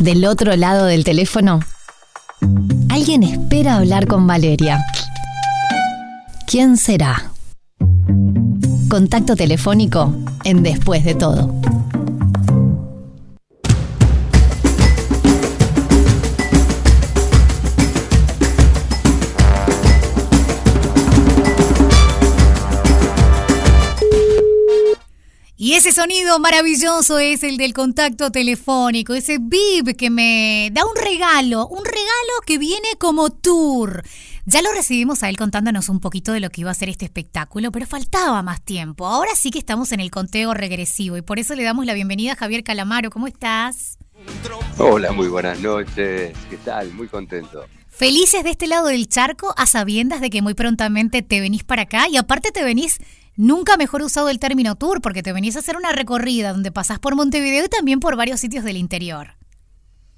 Del otro lado del teléfono, alguien espera hablar con Valeria. ¿Quién será? Contacto telefónico en Después de todo. Ese sonido maravilloso es el del contacto telefónico, ese bip que me da un regalo, un regalo que viene como tour. Ya lo recibimos a él contándonos un poquito de lo que iba a ser este espectáculo, pero faltaba más tiempo. Ahora sí que estamos en el conteo regresivo y por eso le damos la bienvenida a Javier Calamaro. ¿Cómo estás? Hola, muy buenas noches. ¿Qué tal? Muy contento. Felices de este lado del charco a sabiendas de que muy prontamente te venís para acá y aparte te venís Nunca mejor usado el término tour porque te venís a hacer una recorrida donde pasás por Montevideo y también por varios sitios del interior.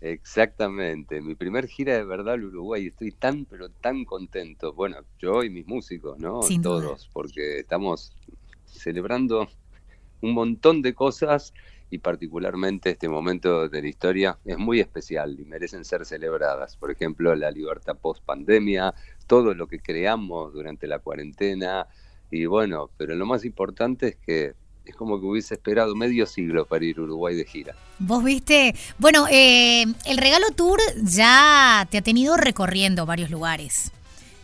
Exactamente, mi primer gira de verdad al Uruguay, estoy tan pero tan contento, bueno, yo y mis músicos, ¿no? Sin Todos, porque estamos celebrando un montón de cosas y particularmente este momento de la historia es muy especial y merecen ser celebradas. Por ejemplo, la libertad post pandemia, todo lo que creamos durante la cuarentena, y bueno, pero lo más importante es que es como que hubiese esperado medio siglo para ir Uruguay de gira. Vos viste, bueno, eh, el Regalo Tour ya te ha tenido recorriendo varios lugares.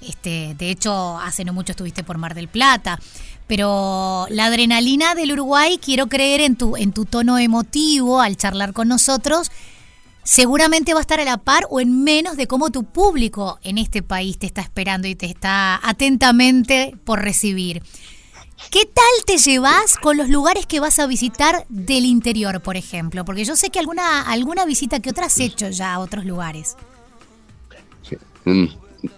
Este, de hecho, hace no mucho estuviste por Mar del Plata, pero la adrenalina del Uruguay, quiero creer en tu, en tu tono emotivo al charlar con nosotros, seguramente va a estar a la par o en menos de cómo tu público en este país te está esperando y te está atentamente por recibir. ¿Qué tal te llevas con los lugares que vas a visitar del interior, por ejemplo? Porque yo sé que alguna, alguna visita que otra has hecho ya a otros lugares. Mm,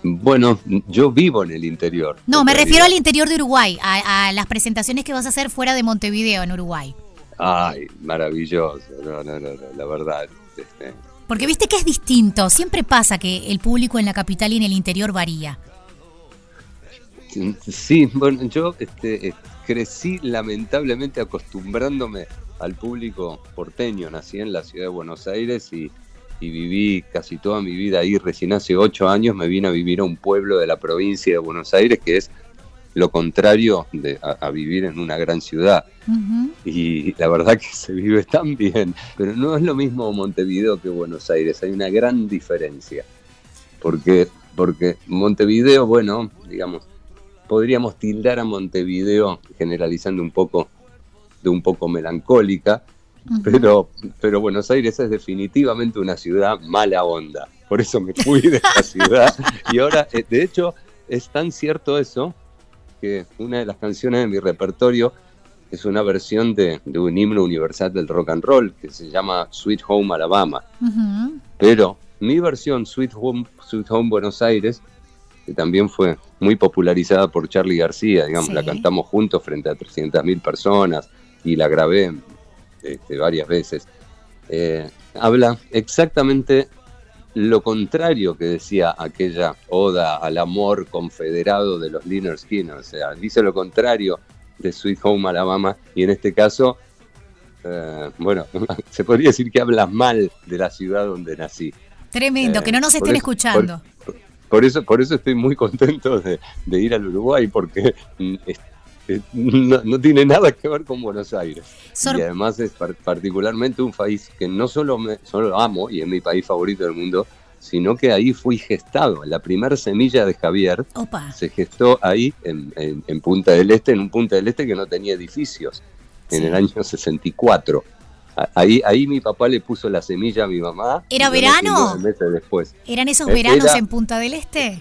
bueno, yo vivo en el interior. No, me refiero al interior de Uruguay, a, las presentaciones que vas a hacer fuera de Montevideo, en Uruguay. Ay, maravilloso, no, no, no, la verdad. Este. Porque viste que es distinto, siempre pasa que el público en la capital y en el interior varía. Sí, bueno, yo este, eh, crecí lamentablemente acostumbrándome al público porteño. Nací en la ciudad de Buenos Aires y, viví casi toda mi vida ahí. Recién hace ocho años me vine a vivir a un pueblo de la provincia de Buenos Aires que es lo contrario de, a, vivir en una gran ciudad. Y la verdad que se vive tan bien, pero no es lo mismo Montevideo que Buenos Aires, hay una gran diferencia. Porque, porque Montevideo, bueno, digamos, podríamos tildar a Montevideo, generalizando un poco, de un poco melancólica, pero, pero Buenos Aires es definitivamente una ciudad mala onda. Por eso me fui de esta ciudad. Y ahora, eh, de hecho, es tan cierto eso que una de las canciones de mi repertorio es una versión de, un himno universal del rock and roll que se llama Sweet Home Alabama. Pero mi versión, Sweet Home, Sweet Home Buenos Aires, que también fue muy popularizada por Charlie García, digamos, la cantamos juntos frente a 300.000 personas y la grabé este, varias veces. Eh, habla exactamente lo contrario que decía aquella oda al amor confederado de los Liner Skinner, o sea, dice lo contrario de Sweet Home Alabama y en este caso, eh, bueno, se podría decir que habla mal de la ciudad donde nací. Tremendo, que no nos estén escuchando. Por, eso, por eso estoy muy contento de, ir al Uruguay, porque mm, no, tiene nada que ver con Buenos Aires. y además es particularmente un país que no solo, me, solo amo y es mi país favorito del mundo, sino que ahí fui gestado. La primera semilla de Javier se gestó ahí en, Punta del Este, en un Punta del Este que no tenía edificios, en el año 64. Ahí, ahí mi papá le puso la semilla a mi mamá. ¿Era verano? Meses después. ¿Eran esos eh, veranos en Punta del Este?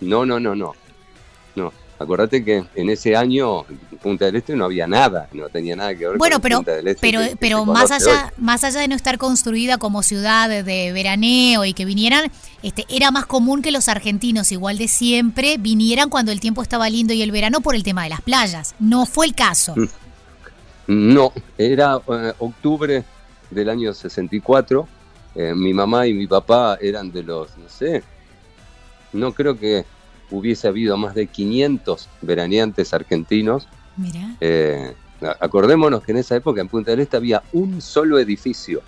No, no, no, no. No, Acordate que en ese año Punta del Este no había nada, no tenía nada que ver con pero, Punta del Este. Pero, pero más allá, más allá de no estar construida como ciudad de veraneo y que vinieran, este, era más común que los argentinos, igual de siempre, vinieran cuando el tiempo estaba lindo y el verano por el tema de las playas. No fue el caso. Mm. No, era eh, octubre del año 64. Eh, mi mamá y mi papá eran de los, no sé, no creo que hubiese habido más de 500 veraneantes argentinos. Mira. Eh, acordémonos que en esa época en Punta del Este había un solo edificio.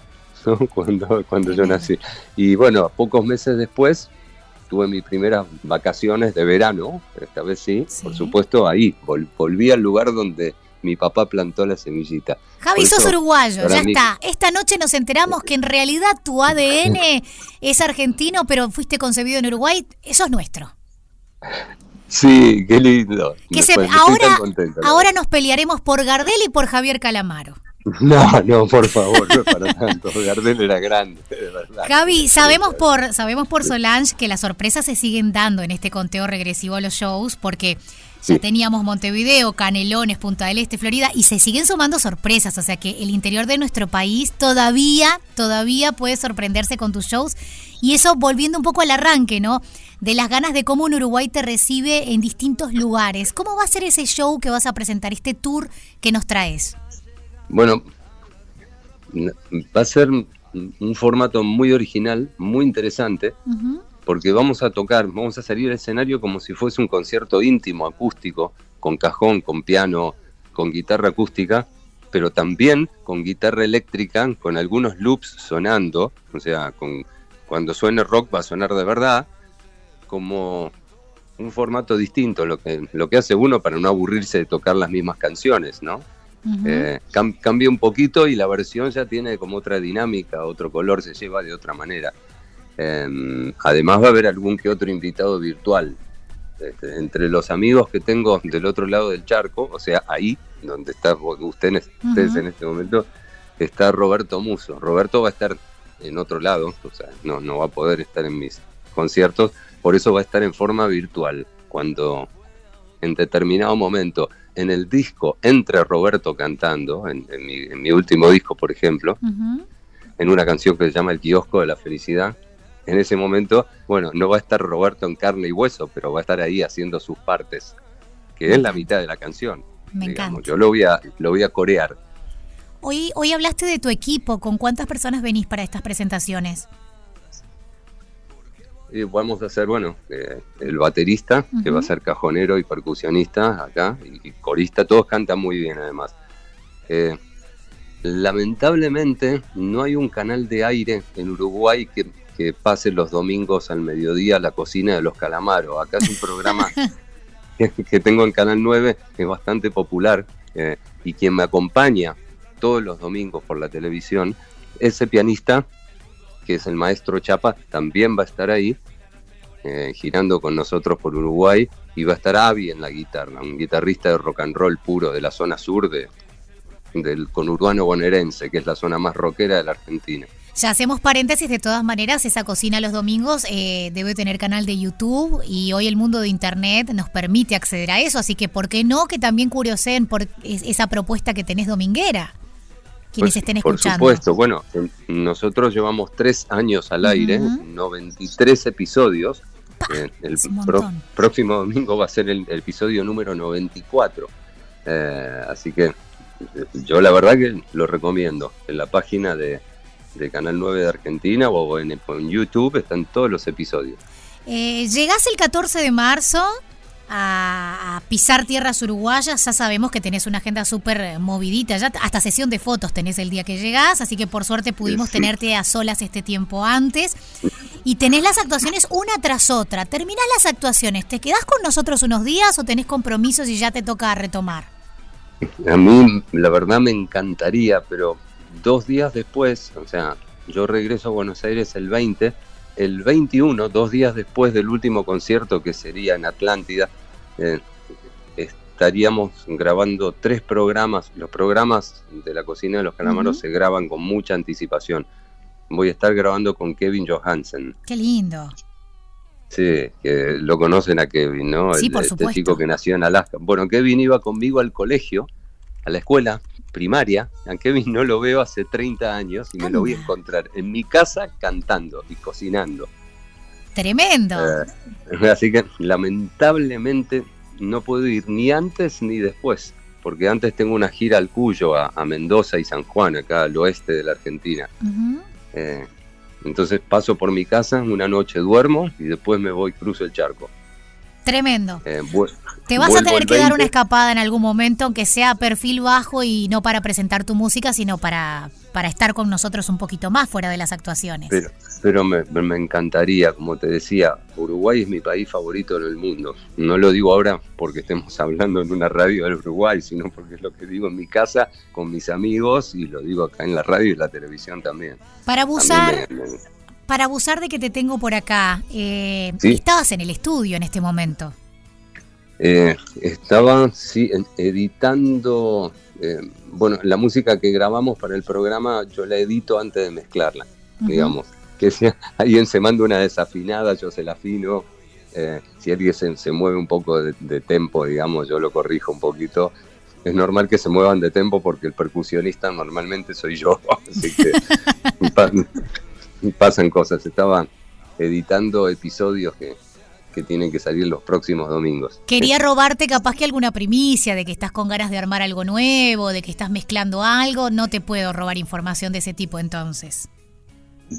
cuando, cuando yo nací. Y bueno, pocos meses después tuve mis primeras vacaciones de verano, esta vez sí, por supuesto ahí, volví al lugar donde mi papá plantó la semillita. Javi, sos uruguayo, ya está. Esta noche nos enteramos que en realidad tu ADN es argentino, pero fuiste concebido en Uruguay. Eso es nuestro. Sí, qué lindo. ahora, ahora nos pelearemos por Gardel y por Javier Calamaro. No, no, por favor, no para tanto. Gardel era grande, de verdad. Javi, sabemos por, sabemos por Solange que las sorpresas se siguen dando en este conteo regresivo a los shows, porque ya teníamos Montevideo, Canelones, Punta del Este, Florida, y se siguen sumando sorpresas. O sea que el interior de nuestro país todavía, todavía puede sorprenderse con tus shows. Y eso volviendo un poco al arranque, ¿no? De las ganas de cómo un Uruguay te recibe en distintos lugares. ¿Cómo va a ser ese show que vas a presentar, este tour que nos traes? Bueno, va a ser un formato muy original, muy interesante, porque vamos a tocar, vamos a salir al escenario como si fuese un concierto íntimo, acústico, con cajón, con piano, con guitarra acústica, pero también con guitarra eléctrica, con algunos loops sonando, o sea, con, cuando suene rock va a sonar de verdad, como un formato distinto, lo que, lo que hace uno para no aburrirse de tocar las mismas canciones, ¿no? Eh, cambia un poquito y la versión ya tiene como otra dinámica, otro color, se lleva de otra manera. Em, además va a haber algún que otro invitado virtual. Este, entre los amigos que tengo del otro lado del charco, o sea, ahí donde está ustedes, ustedes en este momento, está Roberto Muso. Roberto va a estar en otro lado, o sea, no, no va a poder estar en mis conciertos, por eso va a estar en forma virtual. Cuando en determinado momento en el disco entre Roberto cantando, en, mi, último disco, por ejemplo, en una canción que se llama El kiosco de la felicidad, en ese momento, bueno, no va a estar Roberto en carne y hueso, pero va a estar ahí haciendo sus partes, que es la mitad de la canción. Me encanta. Yo lo voy a, lo voy a corear. Hoy, hoy hablaste de tu equipo, ¿con cuántas personas venís para estas presentaciones? Y vamos a hacer, bueno, eh, el baterista, que va a ser cajonero y percusionista acá, y, corista, todos cantan muy bien además. Eh, lamentablemente no hay un canal de aire en Uruguay que, pase los domingos al mediodía la cocina de los calamaros. Acá es un programa que, tengo en Canal 9, que es bastante popular, eh, y quien me acompaña todos los domingos por la televisión, ese pianista que es el maestro Chapa, también va a estar ahí, eh, girando con nosotros por Uruguay, y va a estar Avi en la guitarra, un guitarrista de rock and roll puro de la zona sur de, del conurbano bonaerense, que es la zona más rockera de la Argentina. Ya hacemos paréntesis, de todas maneras, esa cocina los domingos eh, debe tener canal de YouTube y hoy el mundo de Internet nos permite acceder a eso, así que ¿por qué no que también curioseen por esa propuesta que tenés dominguera? Quienes estén escuchando. Por supuesto, bueno, nosotros llevamos tres años al aire, 93 episodios. Eh, el próximo domingo va a ser el, episodio número 94. Eh, así que eh, yo la verdad que lo recomiendo. En la página de, Canal 9 de Argentina o en, YouTube están todos los episodios. llegás el 14 de marzo a, pisar tierras uruguayas, ya sabemos que tenés una agenda súper movidita, ya hasta sesión de fotos tenés el día que llegás, así que por suerte pudimos tenerte a solas este tiempo antes. Y tenés las actuaciones una tras otra. Terminás las actuaciones, ¿te quedás con nosotros unos días o tenés compromisos y ya te toca retomar? A mí, la verdad, me encantaría, pero dos días después, o sea, yo regreso a Buenos Aires el 20, el 21, dos días después del último concierto que sería en Atlántida, eh, estaríamos grabando tres programas. Los programas de la cocina de los calamaros se graban con mucha anticipación. Voy a estar grabando con Kevin Johansen. Qué lindo. Sí, que lo conocen a Kevin, ¿no? Sí, por este chico que nació en Alaska. Bueno, Kevin iba conmigo al colegio, a la escuela primaria. A Kevin no lo veo hace 30 años y me lo voy a encontrar en mi casa cantando y cocinando. Tremendo. Eh, así que lamentablemente no puedo ir ni antes ni después, porque antes tengo una gira al Cuyo, a, Mendoza y San Juan, acá al oeste de la Argentina. Eh, entonces paso por mi casa, una noche duermo y después me voy, cruzo el charco. Tremendo. Eh, te vas a tener que dar una escapada en algún momento, aunque sea perfil bajo y no para presentar tu música, sino para, para estar con nosotros un poquito más fuera de las actuaciones. Pero, pero me, me, encantaría, como te decía, Uruguay es mi país favorito en el mundo. No lo digo ahora porque estemos hablando en una radio del Uruguay, sino porque es lo que digo en mi casa con mis amigos y lo digo acá en la radio y la televisión también. Para abusar, para abusar de que te tengo por acá, eh, estabas en el estudio en este momento. Eh, estaba sí, editando eh, bueno, la música que grabamos para el programa yo la edito antes de mezclarla, digamos. Que si alguien se manda una desafinada, yo se la afino. Eh, si alguien se, mueve un poco de, tempo, digamos, yo lo corrijo un poquito. Es normal que se muevan de tempo porque el percusionista normalmente soy yo, así que pasan cosas. Estaba editando episodios que, que tienen que salir los próximos domingos. Quería robarte capaz que alguna primicia de que estás con ganas de armar algo nuevo, de que estás mezclando algo. No te puedo robar información de ese tipo entonces.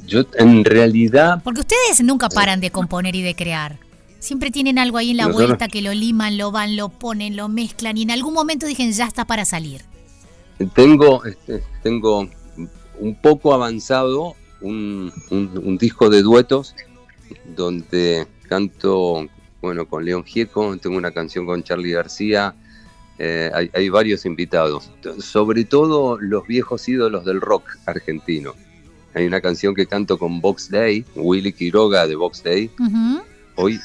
Yo en realidad... Porque ustedes nunca paran de componer y de crear. Siempre tienen algo ahí en la vuelta que lo liman, lo van, lo ponen, lo mezclan y en algún momento dicen ya está para salir. Tengo, este, tengo un poco avanzado un, un disco de duetos donde canto, bueno, con León Gieco, tengo una canción con Charlie García, eh, hay, varios invitados, sobre todo los viejos ídolos del rock argentino. Hay una canción que canto con Box Day, Willy Quiroga de Box Day. hoy,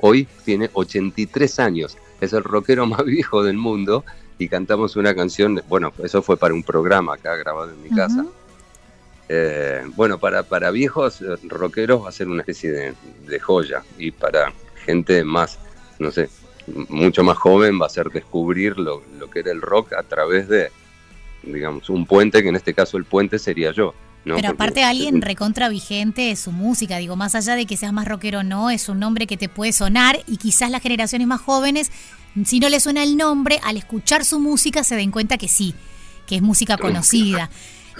hoy tiene 83 años, es el rockero más viejo del mundo y cantamos una canción, bueno, eso fue para un programa acá grabado en mi casa. Eh, bueno, para, para viejos eh, rockeros va a ser una especie de, joya y para gente más, no sé, mucho más joven va a ser descubrir lo, que era el rock a través de, digamos, un puente, que en este caso el puente sería yo. Pero aparte alguien recontra vigente su música, digo, más allá de que seas más rockero o no, es un nombre que te puede sonar y quizás las generaciones más jóvenes, si no le suena el nombre, al escuchar su música se den cuenta que sí, que es música conocida.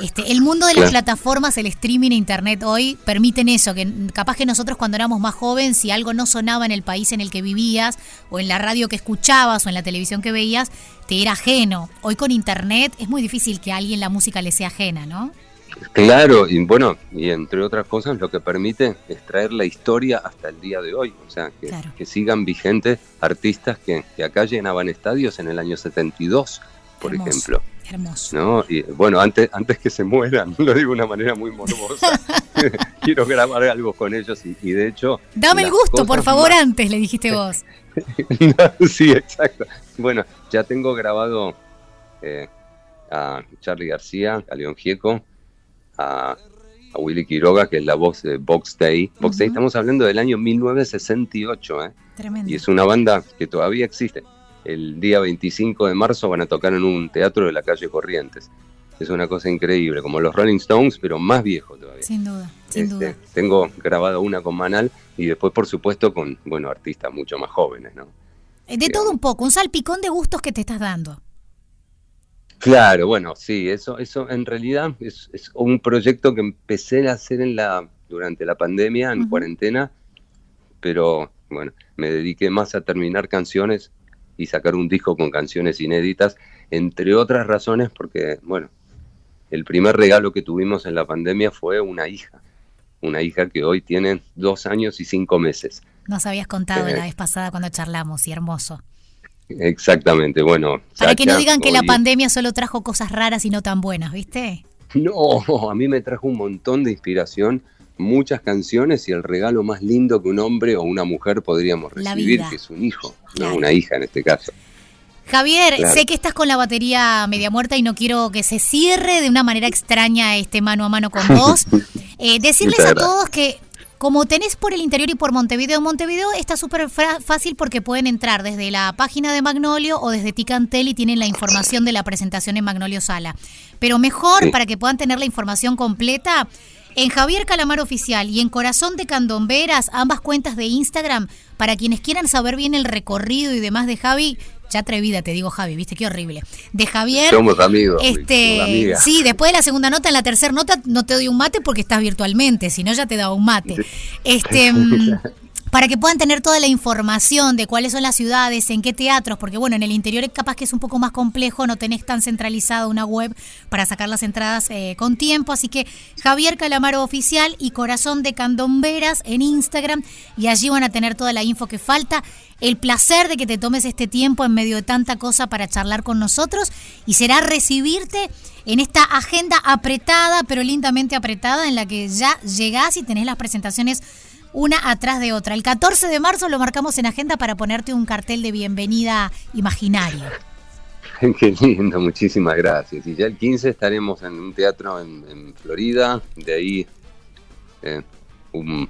Este, el mundo de las plataformas, el streaming e internet hoy permiten eso, que capaz que nosotros cuando éramos más jóvenes, si algo no sonaba en el país en el que vivías, o en la radio que escuchabas, o en la televisión que veías, te era ajeno. Hoy con internet es muy difícil que a alguien la música le sea ajena, ¿no? Claro, y bueno, y entre otras cosas lo que permite es traer la historia hasta el día de hoy, o sea, que, sigan vigentes artistas que, que acá llenaban estadios en el año 72, por ejemplo. Hermoso. ¿no? Y bueno, antes, antes que se mueran, lo digo de una manera muy morbosa, quiero grabar algo con ellos y, de hecho... Dame el gusto, por favor, antes, le dijiste vos. sí, exacto. Bueno, ya tengo grabado eh, a Charlie García, a León Gieco, a, Willy Quiroga, que es la voz de Box Day. Box Day, estamos hablando del año 1968, ¿eh? Tremendo. Y es una banda que todavía existe el día 25 de marzo van a tocar en un teatro de la calle Corrientes. Es una cosa increíble, como los Rolling Stones, pero más viejo todavía. Sin duda, sin este, duda. Tengo grabado una con Manal y después, por supuesto, con bueno artistas mucho más jóvenes, ¿no? Eh, de todo un poco, un salpicón de gustos que te estás dando. Claro, bueno, sí, eso, eso en realidad es, un proyecto que empecé a hacer en la, durante la pandemia, en cuarentena, pero bueno, me dediqué más a terminar canciones y sacar un disco con canciones inéditas, entre otras razones porque, bueno, el primer regalo que tuvimos en la pandemia fue una hija, una hija que hoy tiene dos años y cinco meses. Nos habías contado la eh. vez pasada cuando charlamos y hermoso. Exactamente, bueno. Para que no digan que la pandemia solo trajo cosas raras y no tan buenas, ¿viste? No, a mí me trajo un montón de inspiración muchas canciones y el regalo más lindo que un hombre o una mujer podríamos recibir, que es un hijo, no una hija en este caso. Javier, sé que estás con la batería media muerta y no quiero que se cierre de una manera extraña este mano a mano con vos. Eh, decirles a todos que como tenés por el interior y por Montevideo, Montevideo está súper fácil porque pueden entrar desde la página de Magnolio o desde Ticantel y tienen la información de la presentación en Magnolio Sala. Pero mejor, para que puedan tener la información completa, en Javier Calamar Oficial y en Corazón de Candomberas, ambas cuentas de Instagram, para quienes quieran saber bien el recorrido y demás de Javi, ya atrevida te digo Javi, viste qué horrible. De Javier. Somos amigos. Este, sí, después de la segunda nota, en la tercera nota no te doy un mate porque estás virtualmente, si no ya te daba un mate. Este, para que puedan tener toda la información de cuáles son las ciudades, en qué teatros, porque bueno, en el interior capaz que es un poco más complejo, no tenés tan centralizada una web para sacar las entradas eh, con tiempo, así que Javier Calamaro Oficial y Corazón de Candomberas en Instagram y allí van a tener toda la info que falta. El placer de que te tomes este tiempo en medio de tanta cosa para charlar con nosotros y será recibirte en esta agenda apretada, pero lindamente apretada, en la que ya llegás y tenés las presentaciones una atrás de otra. El 14 de marzo lo marcamos en agenda para ponerte un cartel de bienvenida imaginario. Qué lindo, muchísimas gracias. Y ya el 15 estaremos en un teatro en, Florida, de ahí eh, un,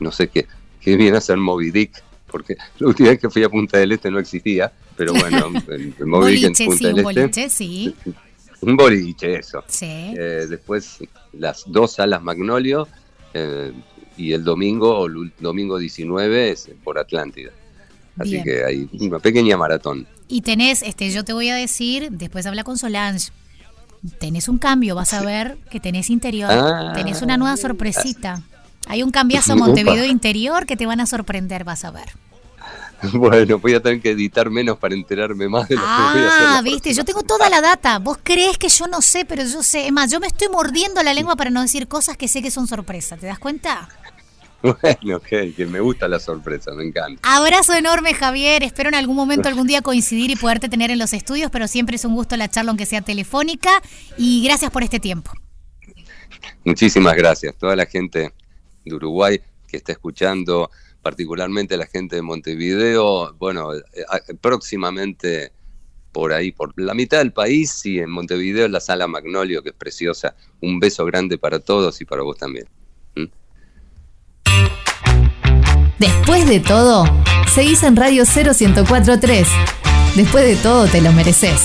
no sé qué, qué viene a ser Moby Dick, porque la última vez que fui a Punta del Este no existía, pero bueno, el, Moby Dick en Punta sí, del un Este. Boliche, sí. Un boliche, eso. Sí. Eh, después las dos salas Magnolio, eh, y el domingo, el domingo 19, es por Atlántida. Así que hay una pequeña maratón. Y tenés, este, yo te voy a decir, después habla con Solange, tenés un cambio, vas a ver que tenés interior, ah. tenés una nueva sorpresita. Hay un cambiazo Montevideo interior que te van a sorprender, vas a ver. Bueno, voy a tener que editar menos para enterarme más de lo ah, que voy a hacer. Ah, viste, yo tengo toda la data. Vos crees que yo no sé, pero yo sé. Es más, yo me estoy mordiendo la lengua para no decir cosas que sé que son sorpresa. ¿Te das cuenta? Bueno, que me gusta la sorpresa, me encanta. Abrazo enorme, Javier. Espero en algún momento, algún día coincidir y poderte tener en los estudios, pero siempre es un gusto la charla, aunque sea telefónica. Y gracias por este tiempo. Muchísimas gracias. Toda la gente de Uruguay que está escuchando, particularmente la gente de Montevideo, bueno, eh, próximamente por ahí, por la mitad del país y en Montevideo la sala Magnolio, que es preciosa. Un beso grande para todos y para vos también. Después de todo, seguís en Radio 0143. Después de todo, te lo mereces.